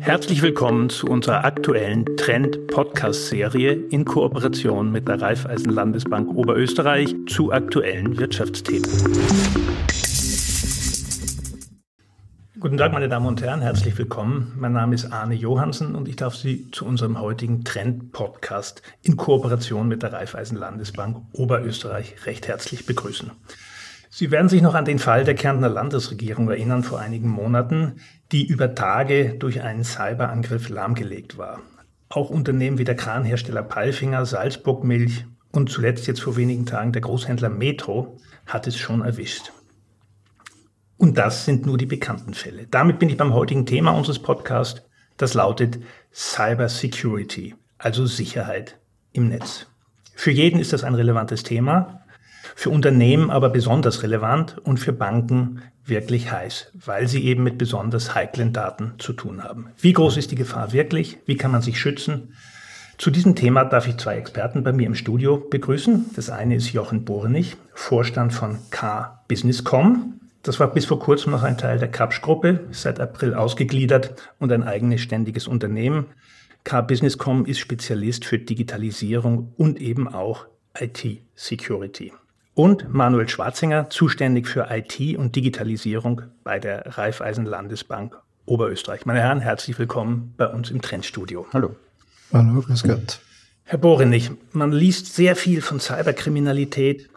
Herzlich willkommen zu unserer aktuellen Trend-Podcast-Serie in Kooperation mit der Raiffeisen Landesbank Oberösterreich zu aktuellen Wirtschaftsthemen. Guten Tag, meine Damen und Herren, herzlich willkommen. Mein Name ist Arne Johansen und ich darf Sie zu unserem heutigen Trend-Podcast in Kooperation mit der Raiffeisen Landesbank Oberösterreich recht herzlich begrüßen. Sie werden sich noch an den Fall der Kärntner Landesregierung erinnern vor einigen Monaten, die über Tage durch einen Cyberangriff lahmgelegt war. Auch Unternehmen wie der Kranhersteller Palfinger, Salzburg Milch und zuletzt jetzt vor wenigen Tagen der Großhändler Metro hat es schon erwischt. Und das sind nur die bekannten Fälle. Damit bin ich beim heutigen Thema unseres Podcasts. Das lautet Cyber Security, also Sicherheit im Netz. Für jeden ist das ein relevantes Thema, für Unternehmen aber besonders relevant und für Banken wirklich heiß, weil sie eben mit besonders heiklen Daten zu tun haben. Wie groß ist die Gefahr wirklich? Wie kann man sich schützen? Zu diesem Thema darf ich zwei Experten bei mir im Studio begrüßen. Das eine ist Jochen Borenich, Vorstand von K Businesscom. Das war bis vor kurzem noch ein Teil der Kapsch-Gruppe, seit April ausgegliedert und ein eigenes ständiges Unternehmen. K-Businesscom ist Spezialist für Digitalisierung und eben auch IT-Security. Und Manuel Schwarzinger, zuständig für IT und Digitalisierung bei der Raiffeisen Landesbank Oberösterreich. Meine Herren, herzlich willkommen bei uns im Trendstudio. Hallo. Hallo, grüß Gott. Herr Borenich, man liest sehr viel von Cyberkriminalität,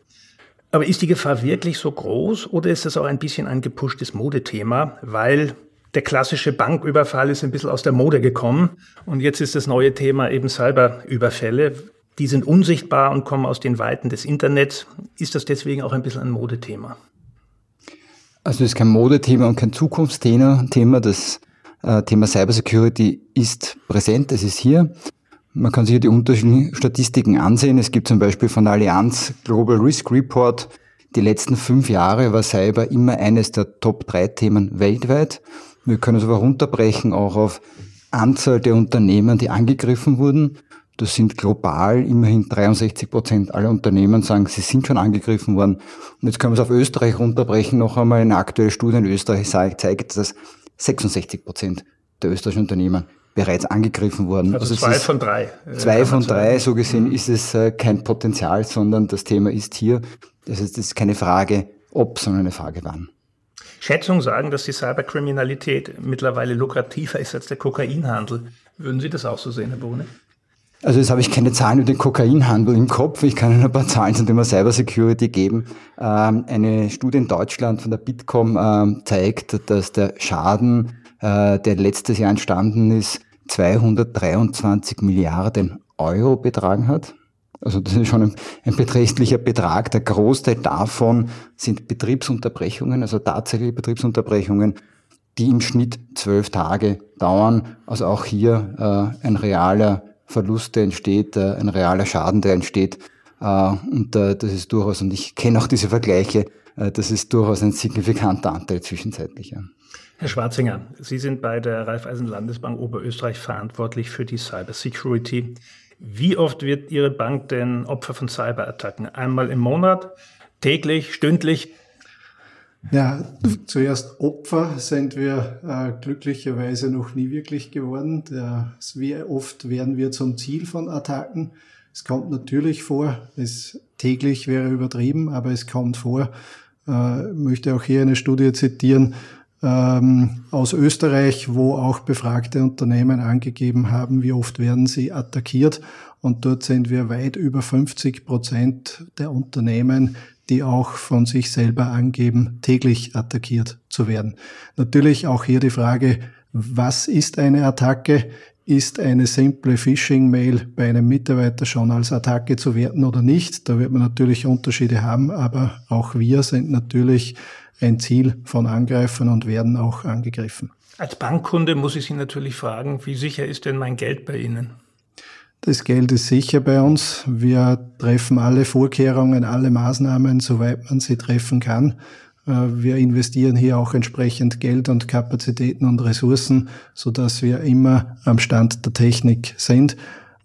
aber ist die Gefahr wirklich so groß oder ist das auch ein bisschen ein gepushtes Modethema, weil der klassische Banküberfall ist ein bisschen aus der Mode gekommen und jetzt ist das neue Thema eben Cyberüberfälle. Die sind unsichtbar und kommen aus den Weiten des Internets. Ist das deswegen auch ein bisschen ein Modethema? Also es ist kein Modethema und kein Zukunftsthema. Das äh, Thema Cybersecurity ist präsent, es ist hier. Man kann sich hier die unterschiedlichen Statistiken ansehen. Es gibt zum Beispiel von der Allianz Global Risk Report, die letzten fünf Jahre war Cyber immer eines der Top drei Themen weltweit. Wir können es aber runterbrechen auch auf Anzahl der Unternehmen, die angegriffen wurden. Das sind global immerhin 63 Prozent aller Unternehmen sagen, sie sind schon angegriffen worden. Und jetzt können wir es auf Österreich runterbrechen. Noch einmal eine aktuelle Studie in Österreich zeigt, dass 66 Prozent der österreichischen Unternehmen bereits angegriffen worden. Also, also zwei von drei. Zwei von drei, so gesehen mhm. ist es äh, kein Potenzial, sondern das Thema ist hier. Das heißt, es ist keine Frage ob, sondern eine Frage wann. Schätzungen sagen, dass die Cyberkriminalität mittlerweile lukrativer ist als der Kokainhandel. Würden Sie das auch so sehen, Herr Bohne? Also jetzt habe ich keine Zahlen über den Kokainhandel im Kopf. Ich kann Ihnen ein paar Zahlen zum Thema Cybersecurity geben. Ähm, eine Studie in Deutschland von der Bitkom ähm, zeigt, dass der Schaden äh, der letztes Jahr entstanden ist, 223 Milliarden Euro betragen hat. Also das ist schon ein, ein, beträchtlicher Betrag. Der Großteil davon sind Betriebsunterbrechungen, also tatsächliche Betriebsunterbrechungen, die im Schnitt zwölf Tage dauern. Also auch hier äh, ein realer Verlust, der entsteht, äh, ein realer Schaden, der entsteht. Äh, und äh, das ist durchaus, und ich kenne auch diese Vergleiche, das ist durchaus ein signifikanter Anteil zwischenzeitlich. Ja. Herr Schwarzinger, Sie sind bei der Raiffeisen Landesbank Oberösterreich verantwortlich für die Cyber Security. Wie oft wird Ihre Bank denn Opfer von Cyberattacken? Einmal im Monat, täglich, stündlich? Ja, zuerst Opfer sind wir äh, glücklicherweise noch nie wirklich geworden. Der, wie oft werden wir zum Ziel von Attacken? Es kommt natürlich vor, es täglich wäre übertrieben, aber es kommt vor. Äh, möchte auch hier eine Studie zitieren, ähm, aus Österreich, wo auch befragte Unternehmen angegeben haben, wie oft werden sie attackiert. Und dort sind wir weit über 50 Prozent der Unternehmen, die auch von sich selber angeben, täglich attackiert zu werden. Natürlich auch hier die Frage, was ist eine Attacke? Ist eine simple Phishing-Mail bei einem Mitarbeiter schon als Attacke zu werten oder nicht? Da wird man natürlich Unterschiede haben, aber auch wir sind natürlich ein Ziel von Angreifern und werden auch angegriffen. Als Bankkunde muss ich Sie natürlich fragen, wie sicher ist denn mein Geld bei Ihnen? Das Geld ist sicher bei uns. Wir treffen alle Vorkehrungen, alle Maßnahmen, soweit man sie treffen kann. Äh, wir investieren hier auch entsprechend Geld und Kapazitäten und Ressourcen, so dass wir immer am Stand der Technik sind.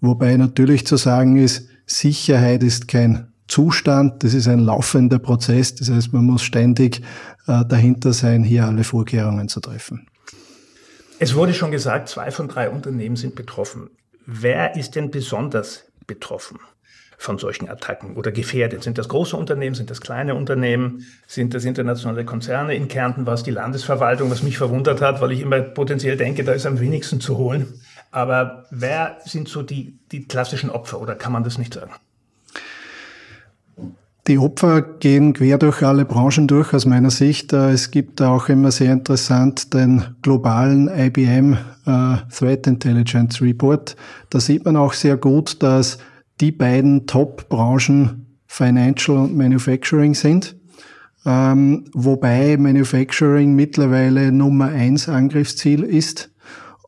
Wobei natürlich zu sagen ist, Sicherheit ist kein Zustand. Das ist ein laufender Prozess. Das heißt, man muss ständig äh, dahinter sein, hier alle Vorkehrungen zu treffen. Es wurde schon gesagt, zwei von drei Unternehmen sind betroffen. Wer ist denn besonders betroffen von solchen Attacken oder gefährdet? Sind das große Unternehmen, sind das kleine Unternehmen, sind das internationale Konzerne? In Kärnten war es die Landesverwaltung, was mich verwundert hat, weil ich immer potenziell denke, da ist am wenigsten zu holen. Aber wer sind so die, die klassischen Opfer oder kann man das nicht sagen? Die Opfer gehen quer durch alle Branchen durch aus meiner Sicht. Äh, es gibt auch immer sehr interessant den globalen IBM äh, Threat Intelligence Report. Da sieht man auch sehr gut, dass die beiden Top-Branchen Financial und Manufacturing sind. Ähm, wobei Manufacturing mittlerweile Nummer eins Angriffsziel ist.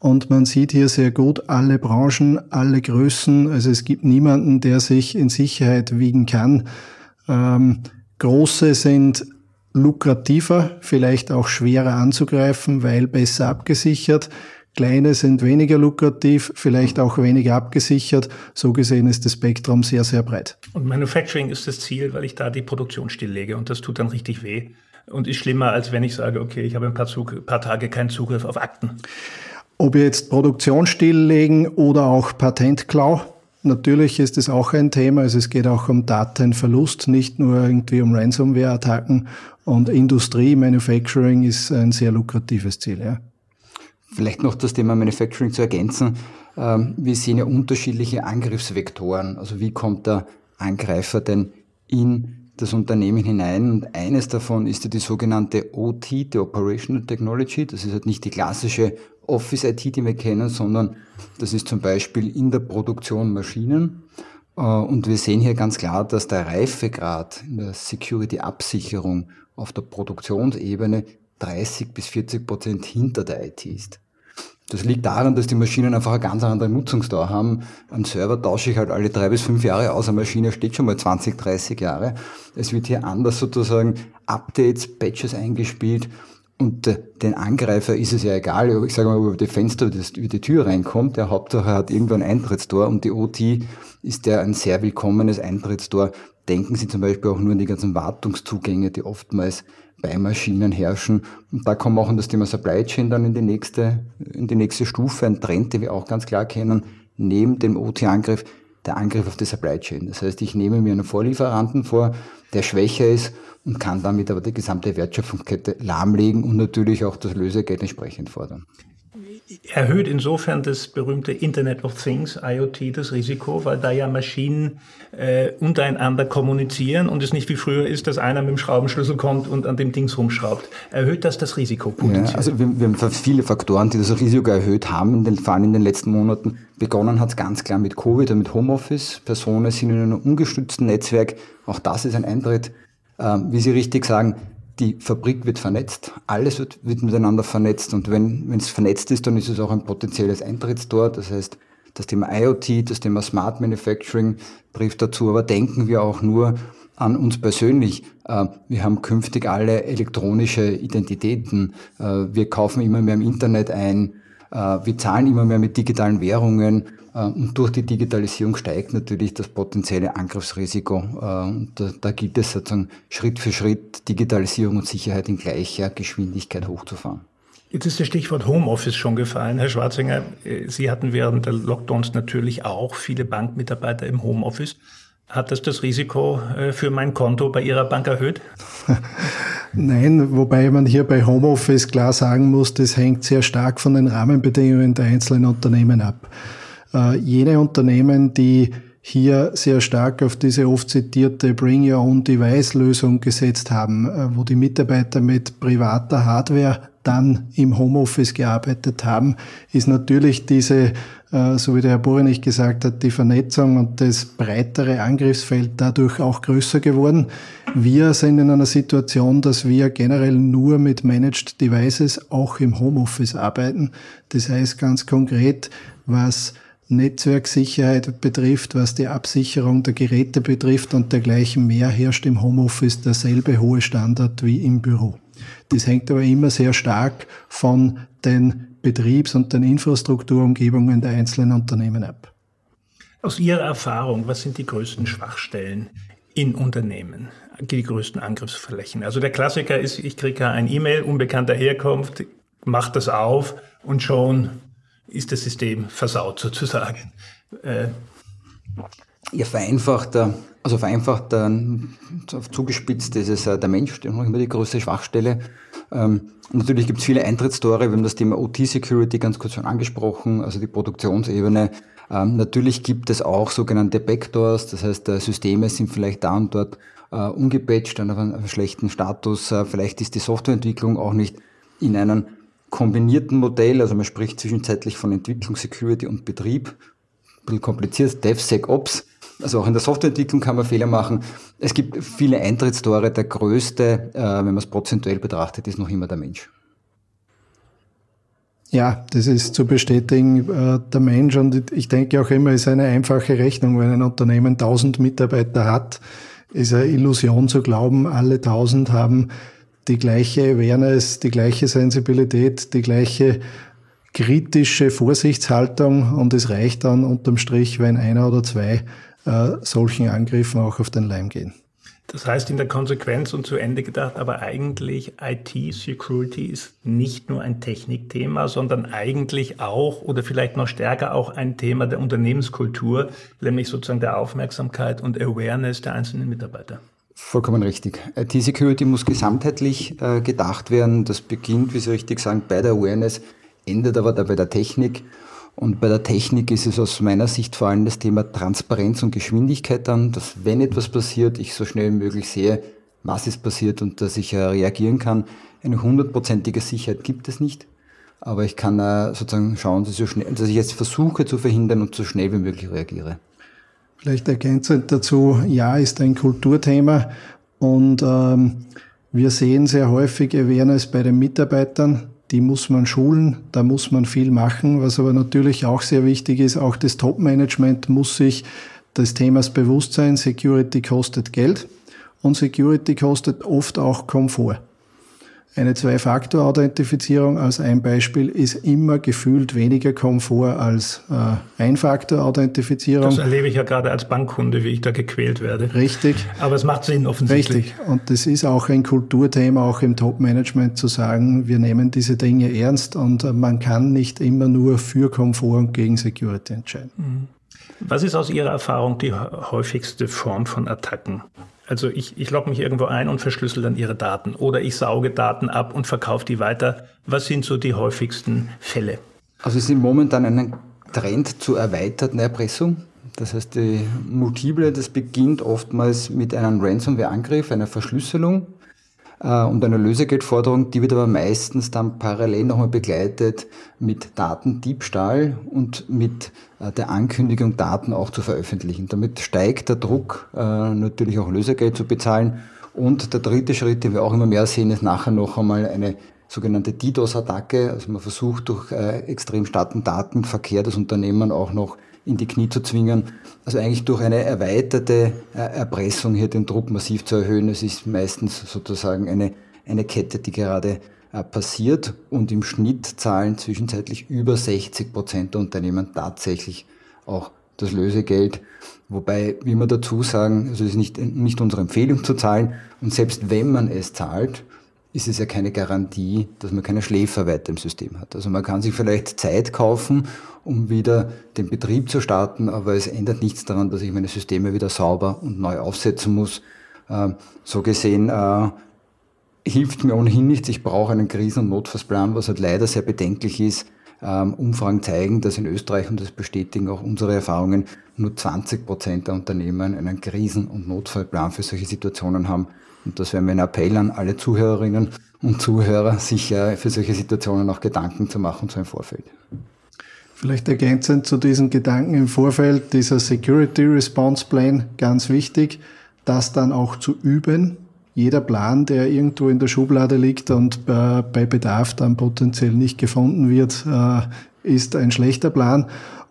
Und man sieht hier sehr gut alle Branchen, alle Größen. Also es gibt niemanden, der sich in Sicherheit wiegen kann. Ähm, große sind lukrativer, vielleicht auch schwerer anzugreifen, weil besser abgesichert. Kleine sind weniger lukrativ, vielleicht auch weniger abgesichert. So gesehen ist das Spektrum sehr, sehr breit. Und Manufacturing ist das Ziel, weil ich da die Produktion stilllege und das tut dann richtig weh und ist schlimmer, als wenn ich sage, okay, ich habe ein paar, Zug paar Tage keinen Zugriff auf Akten. Ob jetzt Produktion stilllegen oder auch Patentklau, Natürlich ist es auch ein Thema. Also es geht auch um Datenverlust, nicht nur irgendwie um Ransomware-Attacken. Und Industrie, Manufacturing ist ein sehr lukratives Ziel. Ja. Vielleicht noch das Thema Manufacturing zu ergänzen. Ähm, wir sehen ja unterschiedliche Angriffsvektoren. Also wie kommt der Angreifer denn in das Unternehmen hinein? Und eines davon ist ja die sogenannte OT, die Operational Technology. Das ist halt nicht die klassische Office IT, die wir kennen, sondern das ist zum Beispiel in der Produktion Maschinen. Äh, und wir sehen hier ganz klar, dass der Reifegrad in der Security-Absicherung auf der Produktionsebene 30 bis 40 Prozent hinter der IT ist. Das liegt daran, dass die Maschinen einfach eine ganz andere Nutzungsdauer haben. Ein Server tausche ich halt alle drei bis fünf Jahre aus, eine Maschine steht schon mal 20, 30 Jahre. Es wird hier anders sozusagen Updates, Patches eingespielt und den Angreifer ist es ja egal, ich sage mal, über die Fenster, über die Tür reinkommt. Der Hauptsache hat irgendwo ein Eintrittstor und die OT ist ja ein sehr willkommenes Eintrittstor. Denken Sie zum Beispiel auch nur an die ganzen Wartungszugänge, die oftmals bei Maschinen herrschen. Und da kommen auch in das Thema Supply Chain dann in die nächste, in die nächste Stufe. Ein Trend, den wir auch ganz klar kennen, neben dem OT-Angriff, der Angriff auf die Supply Chain. Das heißt, ich nehme mir einen Vorlieferanten vor, der schwächer ist und kann damit aber die gesamte Wertschöpfungskette lahmlegen und natürlich auch das Lösegeld entsprechend fordern. Erhöht insofern das berühmte Internet of Things, IoT, das Risiko, weil da ja Maschinen äh, untereinander kommunizieren und es nicht wie früher ist, dass einer mit dem Schraubenschlüssel kommt und an dem Dings rumschraubt. Erhöht das das Risiko potenziell? Ja, also wir, wir, haben viele Faktoren, die das Risiko erhöht haben, in den, vor allem in den letzten Monaten. Begonnen hat es ganz klar mit Covid und mit Homeoffice. Personen sind in einem ungestützten Netzwerk. Auch das ist ein Eintritt ähm, wie Sie richtig sagen, die Fabrik wird vernetzt, alles wird, wird miteinander vernetzt und wenn es vernetzt ist, dann ist es auch ein potenzielles Eintrittstor. Das heißt, das Thema IoT, das Thema Smart Manufacturing trifft dazu, aber denken wir auch nur an uns persönlich. Äh, wir haben künftig alle elektronische Identitäten. Äh, wir kaufen immer mehr im Internet ein. Äh, wir zahlen immer mehr mit digitalen Währungen. Äh, und durch die Digitalisierung steigt natürlich das potenzielle Angriffsrisiko. Äh, und da, gilt es sozusagen Schritt für Schritt Digitalisierung und Sicherheit in gleicher Geschwindigkeit hochzufahren. Jetzt ist das Stichwort Homeoffice schon gefallen. Herr Schwarzinger, äh, Sie hatten während der Lockdowns natürlich auch viele Bankmitarbeiter im Homeoffice. Hat das das Risiko für mein Konto bei Ihrer Bank erhöht? Nein, wobei man hier bei Homeoffice klar sagen muss, das hängt sehr stark von den Rahmenbedingungen der einzelnen Unternehmen ab. Äh, jene Unternehmen, die hier sehr stark auf diese oft zitierte Bring Your Own Device Lösung gesetzt haben, äh, wo die Mitarbeiter mit privater Hardware dann im Homeoffice gearbeitet haben, ist natürlich diese, äh, so wie der Herr Borenich gesagt hat, die Vernetzung und das breitere Angriffsfeld dadurch auch größer geworden. Wir sind in einer Situation, dass wir generell nur mit Managed Devices auch im Homeoffice arbeiten. Das heißt ganz konkret, was Netzwerksicherheit betrifft, was die Absicherung der Geräte betrifft und dergleichen mehr, herrscht im Homeoffice derselbe hohe Standard wie im Büro. Das hängt aber immer sehr stark von den Betriebs- und den Infrastrukturumgebungen der einzelnen Unternehmen ab. Aus Ihrer Erfahrung, was sind die größten Schwachstellen in Unternehmen? Die größten Angriffsflächen? Also der Klassiker ist, ich kriege ein E-Mail unbekannter Herkunft, macht das auf und schon ist das System versaut sozusagen. Äh, ja, vereinfacht, also vereinfacht, zugespitzt ist es äh, der Mensch, der noch immer die größte Schwachstelle. Ähm, natürlich gibt es viele Eintrittstore, wir haben das Thema OT-Security ganz kurz schon angesprochen, also die Produktionsebene. Ähm, natürlich gibt es auch sogenannte Backdoors, das heißt, äh, Systeme sind vielleicht da und dort äh, ungepatcht, auf einem, einem schlechten Status. Äh, vielleicht ist die Softwareentwicklung auch nicht in einem kombinierten Modell, also man spricht zwischenzeitlich von Entwicklung, Security und Betrieb. Ein bisschen kompliziert, DevSecOps. Also auch in der Softwareentwicklung kann man Fehler machen. Es gibt viele Eintrittstore. Der größte, äh, wenn man es prozentuell betrachtet, ist noch immer der Mensch. Ja, das ist zu bestätigen, äh, der Mensch. Und ich denke auch immer, es ist eine einfache Rechnung. Wenn ein Unternehmen 1000 Mitarbeiter hat, ist eine Illusion zu glauben, alle 1000 haben die gleiche Awareness, die gleiche Sensibilität, die gleiche kritische Vorsichtshaltung und es reicht dann unterm Strich, wenn einer oder zwei äh, solchen Angriffen auch auf den Leim gehen. Das heißt in der Konsequenz und zu Ende gedacht, aber eigentlich IT-Security ist nicht nur ein Technikthema, sondern eigentlich auch oder vielleicht noch stärker auch ein Thema der Unternehmenskultur, nämlich sozusagen der Aufmerksamkeit und Awareness der einzelnen Mitarbeiter. Vollkommen richtig. IT-Security muss gesamtheitlich äh, gedacht werden. Das beginnt, wie Sie richtig sagen, bei der Awareness, endet aber da bei der Technik. Und bei der Technik ist es aus meiner Sicht vor allem das Thema Transparenz und Geschwindigkeit dann, dass wenn etwas passiert, ich so schnell wie möglich sehe, was ist passiert und dass ich äh, reagieren kann. Eine hundertprozentige Sicherheit gibt es nicht, aber ich kann äh, sozusagen schauen, dass ich, so schnell, dass ich jetzt versuche zu verhindern und so schnell wie möglich reagiere. Vielleicht ergänzend dazu, ja, ist ein Kulturthema und ähm, wir sehen sehr häufig Awareness bei den Mitarbeitern die muss man schulen, da muss man viel machen. Was aber natürlich auch sehr wichtig ist, auch das Top-Management muss sich des Themas bewusst sein, Security kostet Geld und Security kostet oft auch Komfort. Eine Zwei-Faktor-Authentifizierung als ein Beispiel ist immer gefühlt weniger Komfort als äh, Ein-Faktor-Authentifizierung. Das erlebe ich ja gerade als Bankkunde, wie ich da gequält werde. Richtig. Aber es macht Sinn offensichtlich. Richtig. Und das ist auch ein Kulturthema, auch im Top-Management zu sagen, wir nehmen diese Dinge ernst und äh, man kann nicht immer nur für Komfort und gegen Security entscheiden. Mhm. Was ist aus Ihrer Erfahrung die häufigste Form von Attacken? Also ich, ich logge mich irgendwo ein und verschlüssel dann ihre Daten oder ich sauge Daten ab und verkaufe die weiter. Was sind so die häufigsten Fälle? Also es sind momentan einen Trend zur erweiterten Erpressung. Das heißt, die Multiple, das beginnt oftmals mit einem Ransomware-Angriff, einer Verschlüsselung und einer Lösegeldforderung, die wird aber meistens dann parallel nochmal begleitet mit Datendiebstahl und mit äh, der Ankündigung, Daten auch zu veröffentlichen. Damit steigt der Druck, äh, natürlich auch Lösegeld zu bezahlen. Und der dritte Schritt, den wir auch immer mehr sehen, ist nachher noch einmal eine sogenannte DDoS-Attacke. Also man versucht durch extrem starken Datenverkehr das Unternehmen auch noch in die Knie zu zwingen. Also eigentlich durch eine erweiterte äh, Erpressung hier den Druck massiv zu erhöhen. Es ist meistens sozusagen eine, eine Kette, die gerade äh, passiert und im Schnitt zahlen zwischenzeitlich über 60 Prozent der Unternehmen tatsächlich auch das Lösegeld. Wobei, wie wir dazu sagen, also es ist nicht, nicht unsere Empfehlung zu zahlen. Und selbst wenn man es zahlt, ist es ja keine Garantie, dass man keine Schläfer weiter im System hat. Also man kann sich vielleicht Zeit kaufen, um wieder den Betrieb zu starten, aber es ändert nichts daran, dass ich meine Systeme wieder sauber und neu aufsetzen muss. Ähm, so gesehen äh, hilft mir ohnehin nichts. Ich brauche einen Krisen- und Notfallsplan, was halt leider sehr bedenklich ist. Ähm, Umfragen zeigen, dass in Österreich, und das bestätigen auch unsere Erfahrungen, nur 20 Prozent der Unternehmen einen Krisen- und Notfallplan für solche Situationen haben. Und das wäre mein Appell an alle Zuhörerinnen und Zuhörer, sich für solche Situationen auch Gedanken zu machen, so im Vorfeld. Vielleicht ergänzend zu diesen Gedanken im Vorfeld, dieser Security Response Plan, ganz wichtig, das dann auch zu üben. Jeder Plan, der irgendwo in der Schublade liegt und bei Bedarf dann potenziell nicht gefunden wird, äh, ist ein schlechter Plan.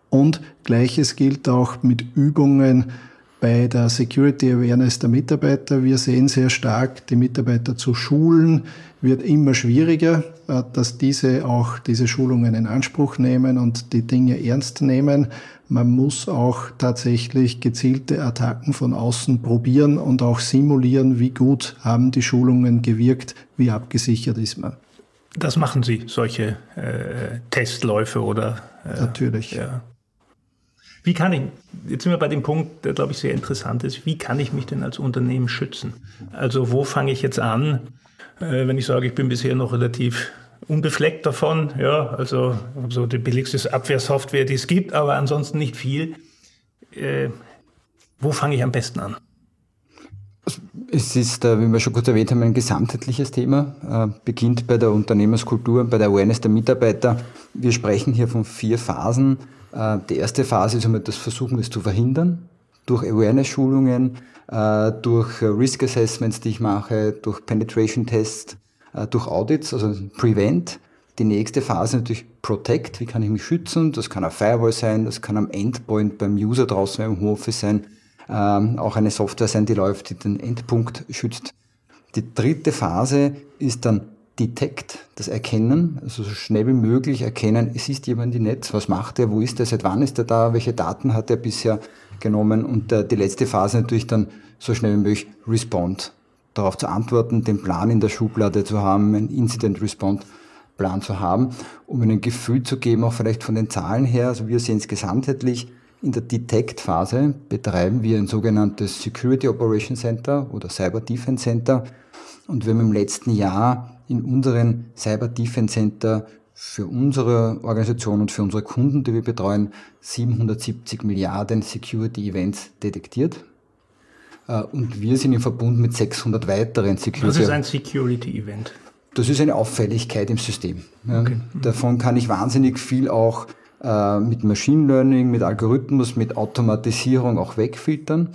Und gleiches gilt auch mit Übungen, bei der Security Awareness der Mitarbeiter. Wir sehen sehr stark, die Mitarbeiter zu schulen wird immer schwieriger, äh, dass diese auch diese Schulungen in Anspruch nehmen und die Dinge ernst nehmen. Man muss auch tatsächlich gezielte Attacken von außen probieren und auch simulieren, wie gut haben die Schulungen gewirkt, wie abgesichert ist man. Das machen Sie, solche äh, Testläufe oder? Äh, Natürlich. Ja. Wie kann ich, jetzt sind wir bei dem Punkt, der glaube ich sehr interessant ist, wie kann ich mich denn als Unternehmen schützen? Also wo fange ich jetzt an, äh, wenn ich sage, ich bin bisher noch relativ unbefleckt davon, ja, also so die billigste Abwehrsoftware, die es gibt, aber ansonsten nicht viel. Äh, wo fange ich am besten an? Es ist, äh, wie wir schon kurz erwähnt haben, ein gesamtheitliches Thema. Äh, beginnt bei der Unternehmenskultur, bei der Awareness der Mitarbeiter. Wir sprechen hier von vier Phasen. Äh, die erste Phase ist einmal das Versuchen, das zu verhindern. Durch Awareness-Schulungen, durch Risk Assessments, die ich mache, durch Penetration-Tests, durch Audits, also Prevent. Die nächste Phase natürlich Protect. Wie kann ich mich schützen? Das kann ein Firewall sein, das kann am Endpoint beim User draußen im Homeoffice sein ähm, auch eine Software sein, die läuft, die den Endpunkt schützt. Die dritte Phase ist dann Detect, das Erkennen, also so schnell wie möglich erkennen, es ist jemand im Netz, was macht er, wo ist er, seit wann ist er da, welche Daten hat er bisher genommen und äh, die letzte Phase natürlich dann so schnell wie möglich Respond, darauf zu antworten, den Plan in der Schublade zu haben, einen Incident Respond Plan zu haben, um ein Gefühl zu geben, auch vielleicht von den Zahlen her, also wir sehen es gesamtheitlich, in der Detect-Phase betreiben wir ein sogenanntes Security Operation Center oder Cyber Defense Center. Und wir haben im letzten Jahr in unseren Cyber Defense Center für unsere Organisation und für unsere Kunden, die wir betreuen, 770 Milliarden Security Events detektiert. Äh, und wir sind im Verbund mit 600 weiteren Security. Was ist ein Security Event? Das ist eine Auffälligkeit im System. Okay. Davon kann ich wahnsinnig viel auch äh, mit Machine Learning, mit Algorithmus, mit Automatisierung auch wegfiltern.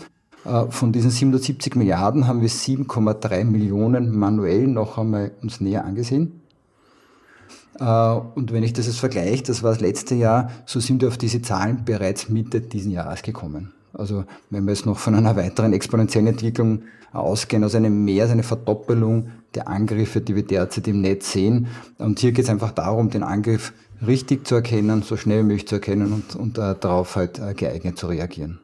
Äh, von diesen 770 Milliarden haben wir 7,3 Millionen manuell noch einmal uns näher angesehen. Äh, und wenn ich das jetzt vergleiche, das war das letzte Jahr, so sind wir auf diese Zahlen bereits Mitte diesen Jahres gekommen. Also wenn wir jetzt noch von einer weiteren exponentiellen Entwicklung ausgehen, also eine mehr, eine Verdoppelung der Angriffe, die wir derzeit im Netz sehen. Und hier geht es einfach darum, den Angriff richtig zu erkennen, so schnell wie möglich zu erkennen und, und äh, darauf halt äh, geeignet zu reagieren.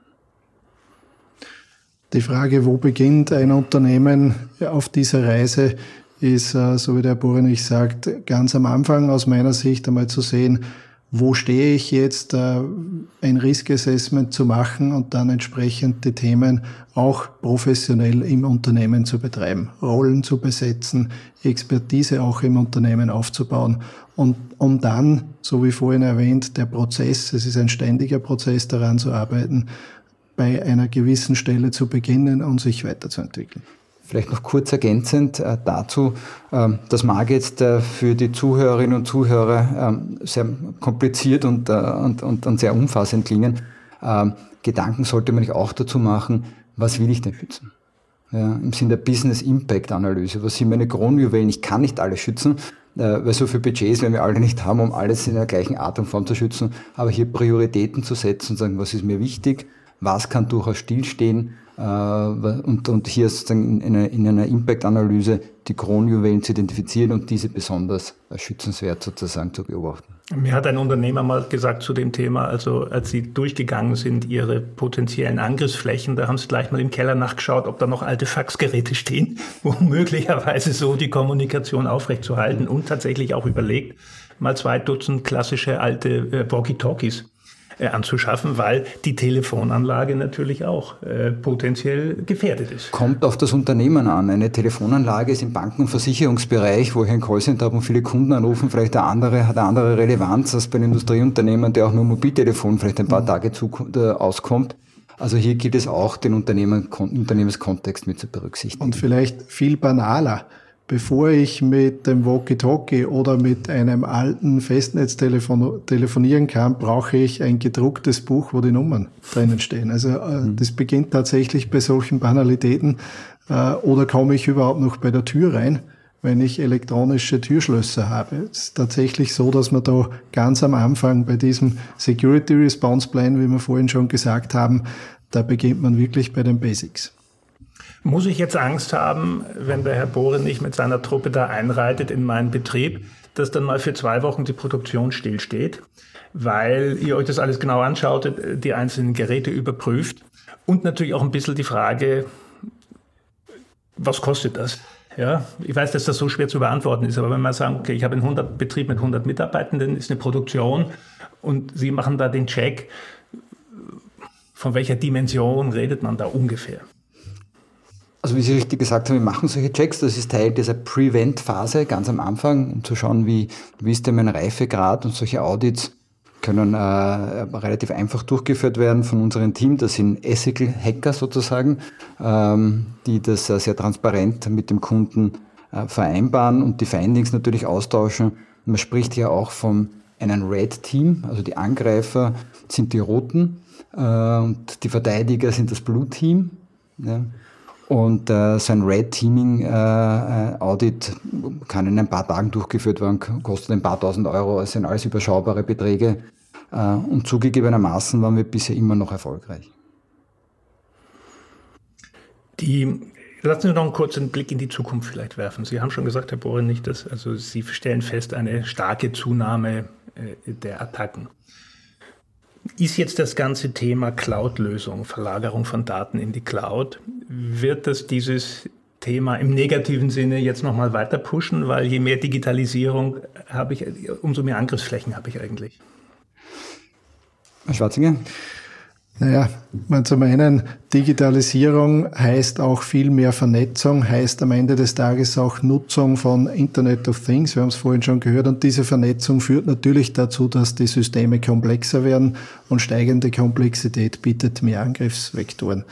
Die Frage, wo beginnt ein Unternehmen auf dieser Reise, ist, äh, so wie der Borenich sagt, ganz am Anfang aus meiner Sicht einmal zu sehen, wo stehe ich jetzt, äh, ein Risk Assessment zu machen und dann entsprechend die Themen auch professionell im Unternehmen zu betreiben, Rollen zu besetzen, Expertise auch im Unternehmen aufzubauen und um dann, so wie vorhin erwähnt, der Prozess, es ist ein ständiger Prozess daran zu arbeiten, bei einer gewissen Stelle zu beginnen und sich weiterzuentwickeln. Vielleicht noch kurz ergänzend äh, dazu, ähm, das mag jetzt äh, für die Zuhörerinnen und Zuhörer ähm, sehr kompliziert und, äh, und, und, und sehr umfassend klingen. Ähm, Gedanken sollte man sich auch dazu machen, was will ich denn schützen? Ja, Im Sinne der Business Impact Analyse. Was sind meine Kronjuwelen? Ich kann nicht alles schützen, weil so viele Budgets werden wir alle nicht haben, um alles in der gleichen Art und Form zu schützen. Aber hier Prioritäten zu setzen und sagen, was ist mir wichtig? Was kann durchaus stillstehen? Äh, und, und hier sozusagen in einer, in einer Impact-Analyse die Kronjuwelen zu identifizieren und diese besonders schützenswert sozusagen zu beobachten. Mir hat ein Unternehmer mal gesagt zu dem Thema, also als sie durchgegangen sind, ihre potenziellen Angriffsflächen, da haben sie gleich mal im Keller nachgeschaut, ob da noch alte Faxgeräte stehen, um möglicherweise so die Kommunikation aufrechtzuerhalten und tatsächlich auch überlegt, mal zwei Dutzend klassische alte äh, Walkie-Talkies anzuschaffen, weil die Telefonanlage natürlich auch äh, potenziell gefährdet ist. Kommt auf das Unternehmen an. Eine Telefonanlage ist im Banken- und Versicherungsbereich, wo ich ein Callcenter habe und viele Kunden anrufen, vielleicht der andere, hat eine andere Relevanz als bei einem Industrieunternehmen, der auch nur Mobiltelefon vielleicht ein paar mhm. Tage zu, äh, auskommt. Also hier gilt es auch, den Unternehmen, Unternehmenskontext mit zu berücksichtigen. Und vielleicht viel banaler bevor ich mit dem Walkie-Talkie oder mit einem alten Festnetz telefonieren kann, brauche ich ein gedrucktes Buch, wo die Nummern drinnen stehen. Also äh, mhm. das beginnt tatsächlich bei solchen Banalitäten. Äh, oder komme ich überhaupt noch bei der Tür rein, wenn ich elektronische Türschlösser habe? Es ist tatsächlich so, dass man da ganz am Anfang bei diesem Security Response Plan, wie wir vorhin schon gesagt haben, da beginnt man wirklich bei den Basics. Muss ich jetzt Angst haben, wenn der Herr Bohre nicht mit seiner Truppe da einreitet in meinen Betrieb, dass dann mal für zwei Wochen die Produktion stillsteht, weil ihr euch das alles genau anschaut, die einzelnen Geräte überprüft und natürlich auch ein bisschen die Frage, was kostet das? Ja, ich weiß, dass das so schwer zu beantworten ist, aber wenn man sagt, okay, ich habe einen 100 Betrieb mit 100 Mitarbeitenden, ist eine Produktion und Sie machen da den Check, von welcher Dimension redet man da ungefähr? Also wie Sie richtig gesagt haben, wir machen solche Checks. Das ist Teil dieser Prevent-Phase ganz am Anfang, um zu schauen, wie, wie ist denn mein Reifegrad und solche Audits können äh, relativ einfach durchgeführt werden von unserem Team. Das sind Ethical-Hacker sozusagen, ähm, die das äh, sehr transparent mit dem Kunden äh, vereinbaren und die Findings natürlich austauschen. Man spricht ja auch von einem Red Team, also die Angreifer sind die Roten äh, und die Verteidiger sind das Blue Team. Ja. Und äh, so ein Red Teaming äh, äh, Audit kann in ein paar Tagen durchgeführt werden, kostet ein paar tausend Euro, es sind alles überschaubare Beträge. Äh, und zugegebenermaßen waren wir bisher immer noch erfolgreich. Die, lassen Sie noch einen kurzen Blick in die Zukunft vielleicht werfen. Sie haben schon gesagt, Herr Bohren, nicht, dass, also Sie stellen fest eine starke Zunahme äh, der Attacken. Ist jetzt das ganze Thema Cloud-Lösung, Verlagerung von Daten in die Cloud, wird das dieses Thema im negativen Sinne jetzt nochmal weiter pushen, weil je mehr Digitalisierung habe ich, umso mehr Angriffsflächen habe ich eigentlich? Herr Schwarzinger? Naja, man zum einen, Digitalisierung heißt auch viel mehr Vernetzung, heißt am Ende des Tages auch Nutzung von Internet of Things. Wir haben es vorhin schon gehört. Und diese Vernetzung führt natürlich dazu, dass die Systeme komplexer werden und steigende Komplexität bietet mehr Angriffsvektoren.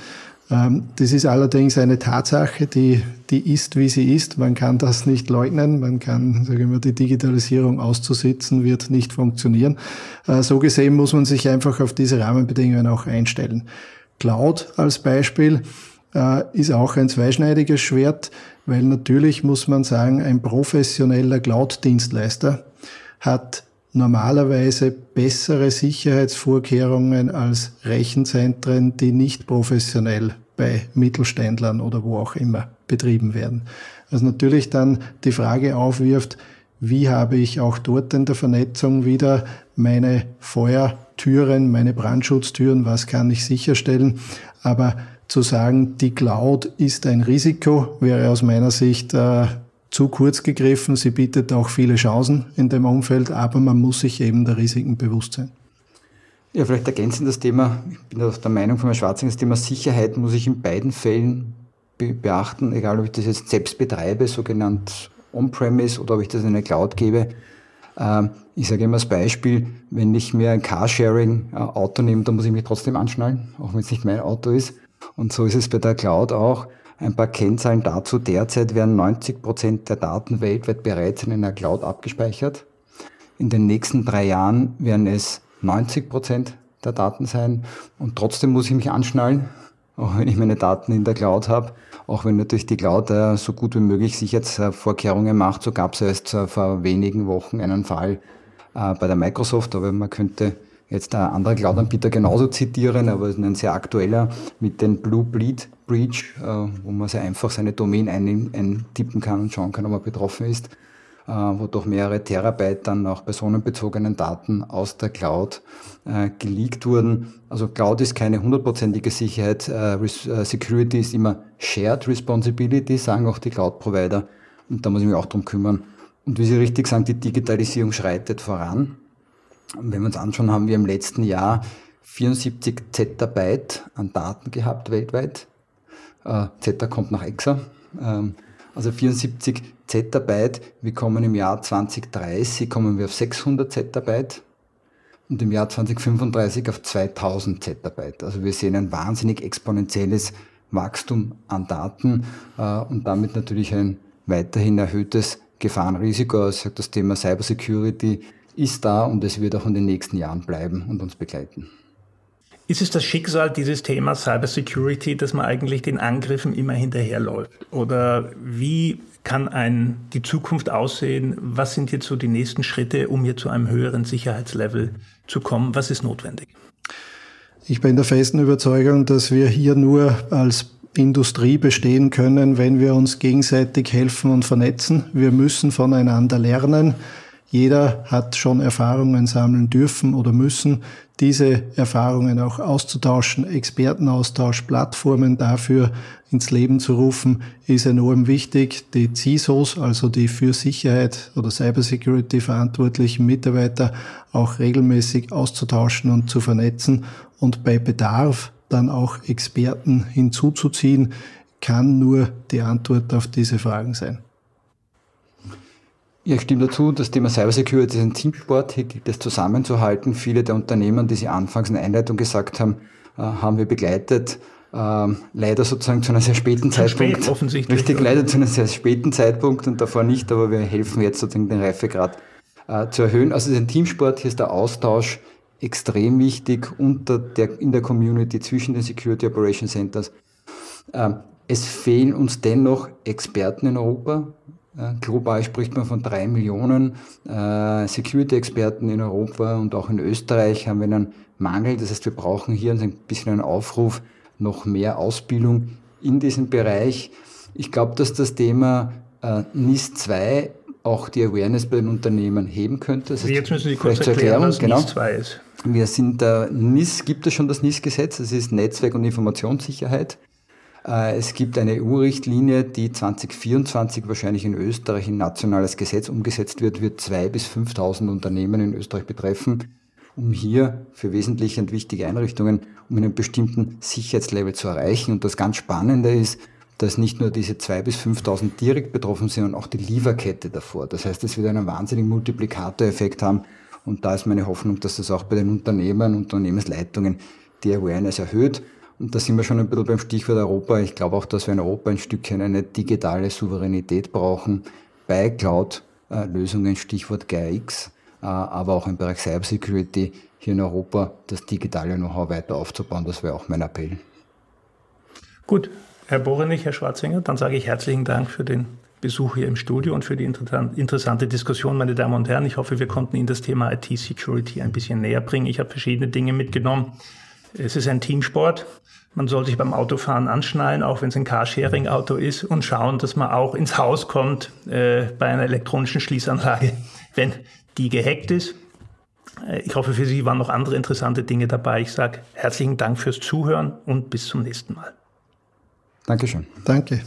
Ähm, das ist allerdings eine Tatsache, die, die ist, wie sie ist. Man kann das nicht leugnen. Man kann, sagen wir, die Digitalisierung auszusitzen, wird nicht funktionieren. Äh, so gesehen muss man sich einfach auf diese Rahmenbedingungen auch einstellen. Cloud als Beispiel äh, ist auch ein zweischneidiges Schwert, weil natürlich muss man sagen, ein professioneller Cloud-Dienstleister hat normalerweise bessere Sicherheitsvorkehrungen als Rechenzentren, die nicht professionell bei Mittelständlern oder wo auch immer betrieben werden. Was natürlich dann die Frage aufwirft, wie habe ich auch dort in der Vernetzung wieder meine Feuertüren, meine Brandschutztüren, was kann ich sicherstellen. Aber zu sagen, die Cloud ist ein Risiko, wäre aus meiner Sicht äh, zu kurz gegriffen. Sie bietet auch viele Chancen in dem Umfeld, aber man muss sich eben der Risiken bewusst sein. Ja, vielleicht ergänzend das Thema, ich bin der Meinung von Herrn Schwarzing, das Thema Sicherheit muss ich in beiden Fällen be beachten, egal ob ich das jetzt selbst betreibe, sogenannt On-Premise, oder ob ich das in eine Cloud gebe. Ähm, ich sage immer als Beispiel, wenn ich mir ein Carsharing-Auto nehme, dann muss ich mich trotzdem anschnallen, auch wenn es nicht mein Auto ist. Und so ist es bei der Cloud auch. Ein paar Kennzahlen dazu. Derzeit werden 90 Prozent der Daten weltweit bereits in einer Cloud abgespeichert. In den nächsten drei Jahren werden es 90 Prozent der Daten sein. Und trotzdem muss ich mich anschnallen, auch wenn ich meine Daten in der Cloud habe. Auch wenn natürlich die Cloud äh, so gut wie möglich Sicherheitsvorkehrungen macht. So gab es erst äh, vor wenigen Wochen einen Fall äh, bei der Microsoft, aber man könnte jetzt ein anderer Cloud-Anbieter genauso zitieren, aber es ist ein sehr aktueller mit dem Blue Bleed Breach, äh, wo man sehr einfach seine Domain eintippen kann und schauen kann, ob man betroffen ist, äh, wo doch mehrere Terabyte dann auch personenbezogenen Daten aus der Cloud äh, geleakt wurden. Also Cloud ist keine hundertprozentige Sicherheit, Security ist immer Shared Responsibility, sagen auch die Cloud-Provider und da muss ich mich auch drum kümmern. Und wie Sie richtig sagen, die Digitalisierung schreitet voran. Wenn wir uns anschauen, haben wir im letzten Jahr 74 Zettabyte an Daten gehabt weltweit. Äh, Zeta kommt nach Exa. Ähm, also 74 Zettabyte. Wir kommen im Jahr 2030 kommen wir auf 600 Zettabyte und im Jahr 2035 auf 2000 Zettabyte. Also wir sehen ein wahnsinnig exponentielles Wachstum an Daten äh, und damit natürlich ein weiterhin erhöhtes Gefahrenrisiko. Also das Thema Cybersecurity ist da und es wird auch in den nächsten Jahren bleiben und uns begleiten. Ist es das Schicksal dieses Themas Cybersecurity, dass man eigentlich den Angriffen immer hinterherläuft? Oder wie kann ein, die Zukunft aussehen? Was sind jetzt so die nächsten Schritte, um hier zu einem höheren Sicherheitslevel zu kommen? Was ist notwendig? Ich bin der festen Überzeugung, dass wir hier nur als Industrie bestehen können, wenn wir uns gegenseitig helfen und vernetzen. Wir müssen voneinander lernen. Jeder hat schon Erfahrungen sammeln dürfen oder müssen. Diese Erfahrungen auch auszutauschen, Expertenaustausch, Plattformen dafür ins Leben zu rufen, ist enorm wichtig. Die CISOs, also die für Sicherheit oder Cybersecurity verantwortlichen Mitarbeiter, auch regelmäßig auszutauschen und zu vernetzen und bei Bedarf dann auch Experten hinzuzuziehen, kann nur die Antwort auf diese Fragen sein. Ja, ich stimme dazu. Das Thema Cybersecurity ist ein Teamsport. Hier gilt es zusammenzuhalten. Viele der Unternehmen, die Sie anfangs in der Einleitung gesagt haben, äh, haben wir begleitet. Ähm, leider sozusagen zu einem sehr späten zu Zeitpunkt. Spät, offensichtlich. Richtig, leider zu einem sehr späten Zeitpunkt und davor nicht, aber wir helfen jetzt sozusagen den Reifegrad äh, zu erhöhen. Also es ist ein Teamsport. Hier ist der Austausch extrem wichtig unter der, in der Community zwischen den Security Operation Centers. Ähm, es fehlen uns dennoch Experten in Europa. Äh, global spricht man von drei Millionen äh, Security-Experten in Europa und auch in Österreich haben wir einen Mangel. Das heißt, wir brauchen hier ein bisschen einen Aufruf, noch mehr Ausbildung in diesem Bereich. Ich glaube, dass das Thema äh, NIS 2 auch die Awareness bei den Unternehmen heben könnte. Das heißt, Jetzt müssen Sie kurz erklären, was genau. NIS 2 ist. Wir sind äh, NIS, gibt es schon das NIS-Gesetz, das ist Netzwerk- und Informationssicherheit. Äh, es gibt eine EU-Richtlinie, die 2024 wahrscheinlich in Österreich in nationales Gesetz umgesetzt wird, wird zwei bis 5.000 Unternehmen in Österreich betreffen, um hier für wesentliche und wichtige Einrichtungen, um einen bestimmten Sicherheitslevel zu erreichen. Und das ganz Spannende ist, dass nicht nur diese zwei bis 5.000 direkt betroffen sind, sondern auch die Lieferkette davor. Das heißt, es wird einen wahnsinnigen Multiplikatoreffekt haben. Und da ist meine Hoffnung, dass das auch bei den Unternehmern, Unternehmensleitungen die Awareness erhöht. Und da sind wir schon ein bisschen beim Stichwort Europa. Ich glaube auch, dass wir in Europa ein Stückchen eine digitale Souveränität brauchen bei Cloud-Lösungen, Stichwort GAIX, äh, aber auch im Bereich Cybersecurity hier in Europa das digitale Know-how weiter aufzubauen. Das wäre auch mein Appell. Gut, Herr Borenich, Herr Schwarzinger, dann sage ich herzlichen Dank für den Besuch hier im Studio und für die interessante Diskussion, meine Damen und Herren. Ich hoffe, wir konnten Ihnen das Thema IT-Security ein bisschen näher bringen. Ich habe verschiedene Dinge mitgenommen. Es ist ein Teamsport. Man soll sich beim Autofahren anschnallen, auch wenn es ein Carsharing-Auto ist, und schauen, dass man auch ins Haus kommt äh, bei einer elektronischen Schließanlage, wenn die gehackt ist. Äh, ich hoffe, für Sie waren noch andere interessante Dinge dabei. Ich sage herzlichen Dank fürs Zuhören und bis zum nächsten Mal. Dankeschön. Danke.